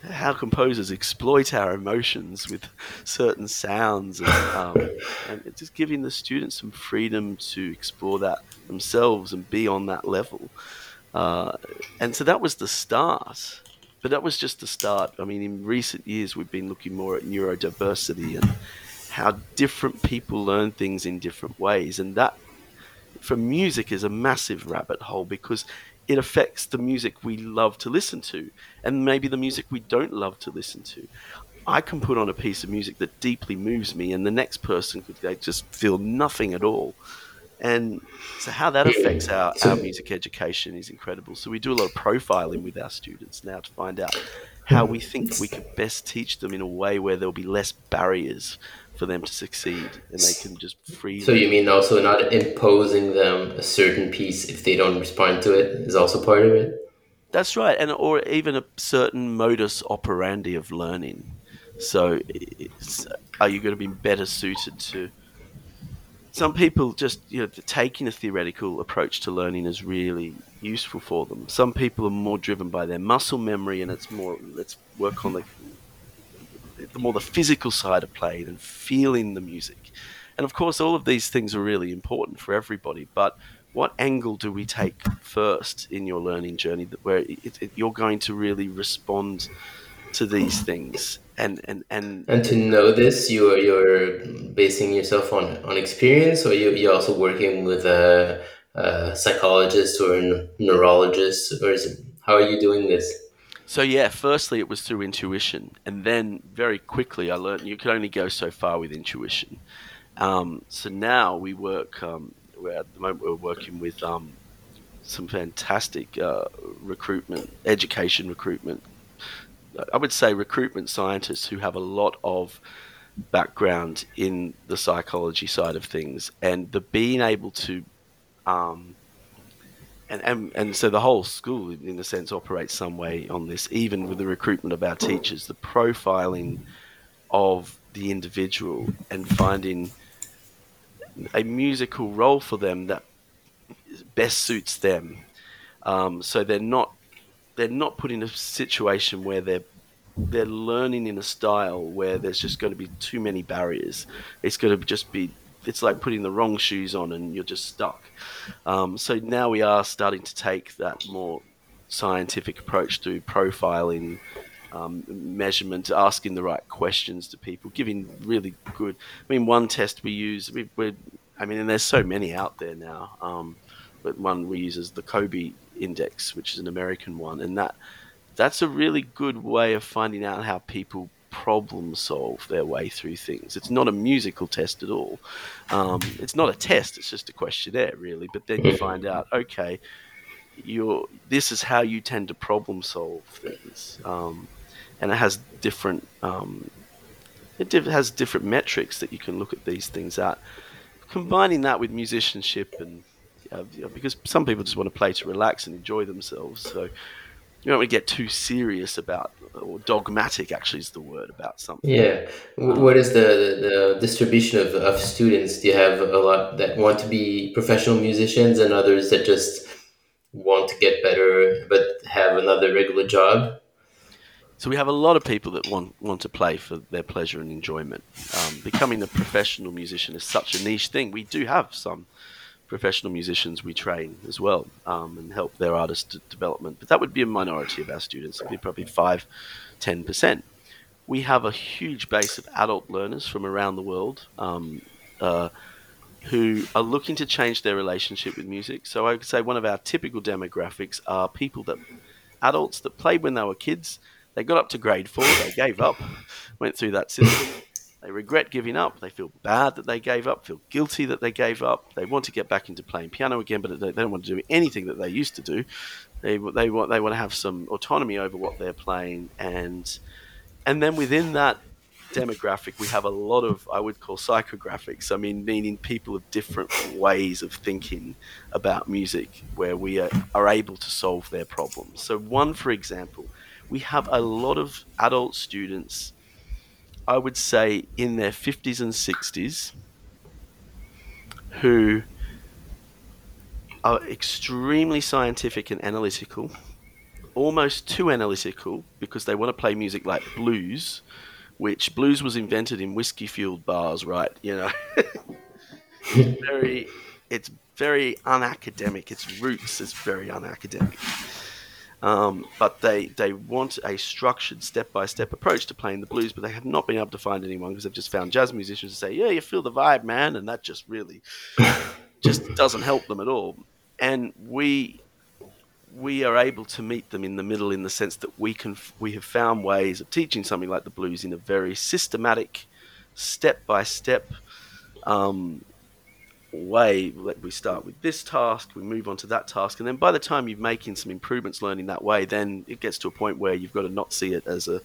how composers exploit our emotions with certain sounds and, um, (laughs) and just giving the students some freedom to explore that themselves and be on that level. Uh, and so that was the start. But that was just the start. I mean, in recent years, we've been looking more at neurodiversity and how different people learn things in different ways. And that, for music, is a massive rabbit hole because it affects the music we love to listen to and maybe the music we don't love to listen to. I can put on a piece of music that deeply moves me, and the next person could just feel nothing at all. And so, how that affects our, our music education is incredible. So, we do a lot of profiling with our students now to find out how we think we could best teach them in a way where there'll be less barriers for them to succeed and they can just freely. So you mean also not imposing them a certain piece if they don't respond to it is also part of it? That's right, and or even a certain modus operandi of learning. So, are you going to be better suited to? Some people just you know taking a theoretical approach to learning is really useful for them. Some people are more driven by their muscle memory, and it's more let's work on the the more the physical side of playing and feeling the music. And of course, all of these things are really important for everybody. But what angle do we take first in your learning journey that where it, it, you're going to really respond to these things and and and and to know this you're you're basing yourself on on experience or you, you're also working with a, a psychologist or a neurologist or is it, how are you doing this so yeah, firstly it was through intuition, and then very quickly I learned you could only go so far with intuition. Um, so now we work. Um, where at the moment we're working with um, some fantastic uh, recruitment, education recruitment. I would say recruitment scientists who have a lot of background in the psychology side of things, and the being able to, um, and, and and so the whole school, in a sense, operates some way on this. Even with the recruitment of our teachers, the profiling of the individual and finding a musical role for them that best suits them. Um, so they're not they're not put in a situation where they're they're learning in a style where there's just going to be too many barriers. It's going to just be it's like putting the wrong shoes on and you're just stuck. Um, so now we are starting to take that more scientific approach to profiling, um, measurement, asking the right questions to people, giving really good. I mean, one test we use, we, are I mean, and there's so many out there now. Um, but one we use is the Kolbe Index, which is an American one, and that that's a really good way of finding out how people problem solve their way through things. It's not a musical test at all. Um, it's not a test. It's just a questionnaire, really. But then you find out, okay, you're this is how you tend to problem solve things, um, and it has different. Um, it has different metrics that you can look at these things at. Combining that with musicianship and uh, because some people just want to play to relax and enjoy themselves. So you don't want to get too serious about, or dogmatic actually is the word about something. Yeah. What is the, the distribution of, of students? Do you have a lot that want to be professional musicians and others that just want to get better but have another regular job? So we have a lot of people that want want to play for their pleasure and enjoyment. Um, becoming a professional musician is such a niche thing. We do have some professional musicians we train as well um, and help their artist development. But that would be a minority of our students. It'd be probably 5 10%. We have a huge base of adult learners from around the world um, uh, who are looking to change their relationship with music. So I would say one of our typical demographics are people that adults that played when they were kids. They got up to grade four, they gave up, went through that system, they regret giving up. They feel bad that they gave up, feel guilty that they gave up. They want to get back into playing piano again, but they don't want to do anything that they used to do. They, they, want, they want to have some autonomy over what they're playing. And, and then within that demographic, we have a lot of, I would call psychographics. I mean, meaning people of different ways of thinking about music where we are, are able to solve their problems. So, one, for example, we have a lot of adult students I would say in their 50s and 60s who are extremely scientific and analytical, almost too analytical because they want to play music like blues, which blues was invented in whiskey fueled bars, right? You know, (laughs) very, it's very unacademic. Its roots is very unacademic. Um, but they, they want a structured step by step approach to playing the blues, but they have not been able to find anyone because they've just found jazz musicians to say, Yeah, you feel the vibe, man. And that just really (laughs) just doesn't help them at all. And we we are able to meet them in the middle in the sense that we can we have found ways of teaching something like the blues in a very systematic, step by step way we start with this task we move on to that task and then by the time you're making some improvements learning that way then it gets to a point where you've got to not see it as a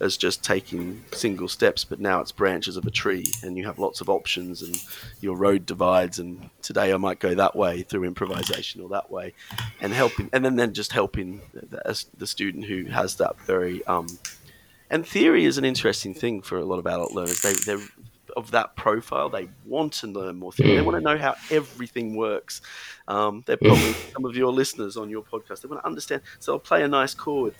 as just taking single steps but now it's branches of a tree and you have lots of options and your road divides and today i might go that way through improvisation or that way and helping and then then just helping the, the student who has that very um and theory is an interesting thing for a lot of adult learners. They, they're of that profile. They want to learn more things. They want to know how everything works. Um, they're probably some of your listeners on your podcast. They want to understand. So I'll play a nice chord.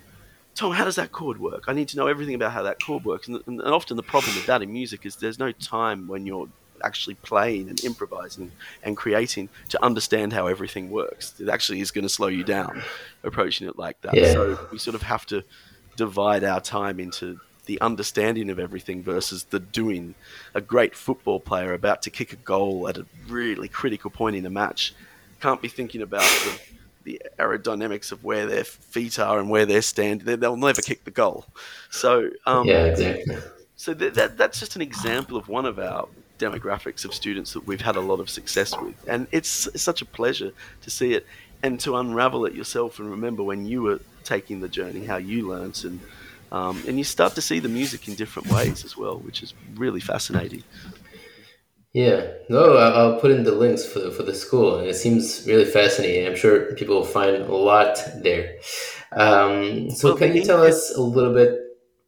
Tom, how does that chord work? I need to know everything about how that chord works. And, and, and often the problem with that in music is there's no time when you're actually playing and improvising and creating to understand how everything works. It actually is going to slow you down approaching it like that. Yeah. So we sort of have to divide our time into the understanding of everything versus the doing. A great football player about to kick a goal at a really critical point in a match can't be thinking about the, the aerodynamics of where their feet are and where they're standing. They'll never kick the goal. So um, yeah, exactly. So that, that, that's just an example of one of our demographics of students that we've had a lot of success with, and it's, it's such a pleasure to see it and to unravel it yourself and remember when you were taking the journey, how you learnt and um, and you start to see the music in different ways as well, which is really fascinating. Yeah, no, I'll put in the links for for the school, and it seems really fascinating. I'm sure people will find a lot there. Um, so, well, can you tell us a little bit?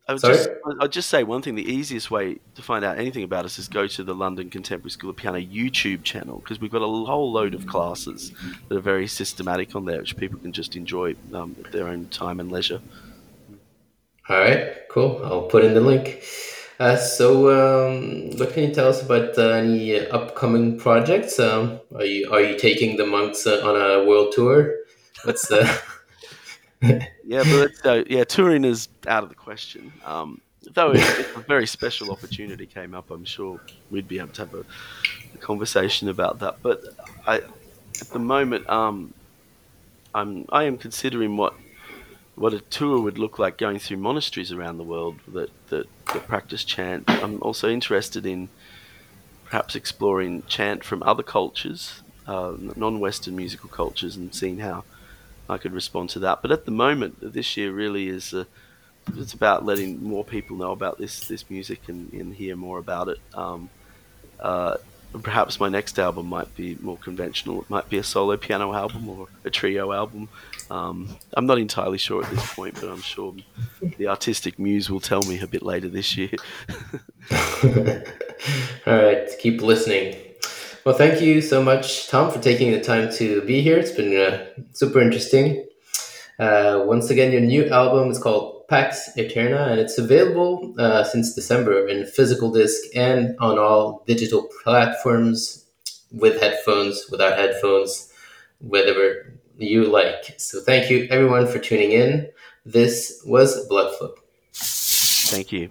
I would Sorry? just I'll just say one thing. The easiest way to find out anything about us is go to the London Contemporary School of Piano YouTube channel because we've got a whole load of classes that are very systematic on there, which people can just enjoy um, at their own time and leisure. All right, cool. I'll put in the link. Uh, so, um, what can you tell us about uh, any upcoming projects? Um, are you are you taking the monks uh, on a world tour? What's the? (laughs) yeah, but uh, yeah, touring is out of the question. Um, though if a very special opportunity came up, I'm sure we'd be able to have a, a conversation about that. But I, at the moment, um, I'm I am considering what what a tour would look like going through monasteries around the world that, that, that practice chant. I'm also interested in perhaps exploring chant from other cultures, uh, non-Western musical cultures, and seeing how I could respond to that. But at the moment, this year really is uh, it's about letting more people know about this this music and, and hear more about it. Um, uh, perhaps my next album might be more conventional. It might be a solo piano album or a trio album. Um, I'm not entirely sure at this point, but I'm sure the artistic muse will tell me a bit later this year. (laughs) All right, keep listening. Well, thank you so much, Tom, for taking the time to be here. It's been uh, super interesting. Uh, once again, your new album is called Pax Aeterna, and it's available uh, since December in physical disc and on all digital platforms with headphones, without headphones, whatever you like. So thank you everyone for tuning in. This was Blood Flow. Thank you.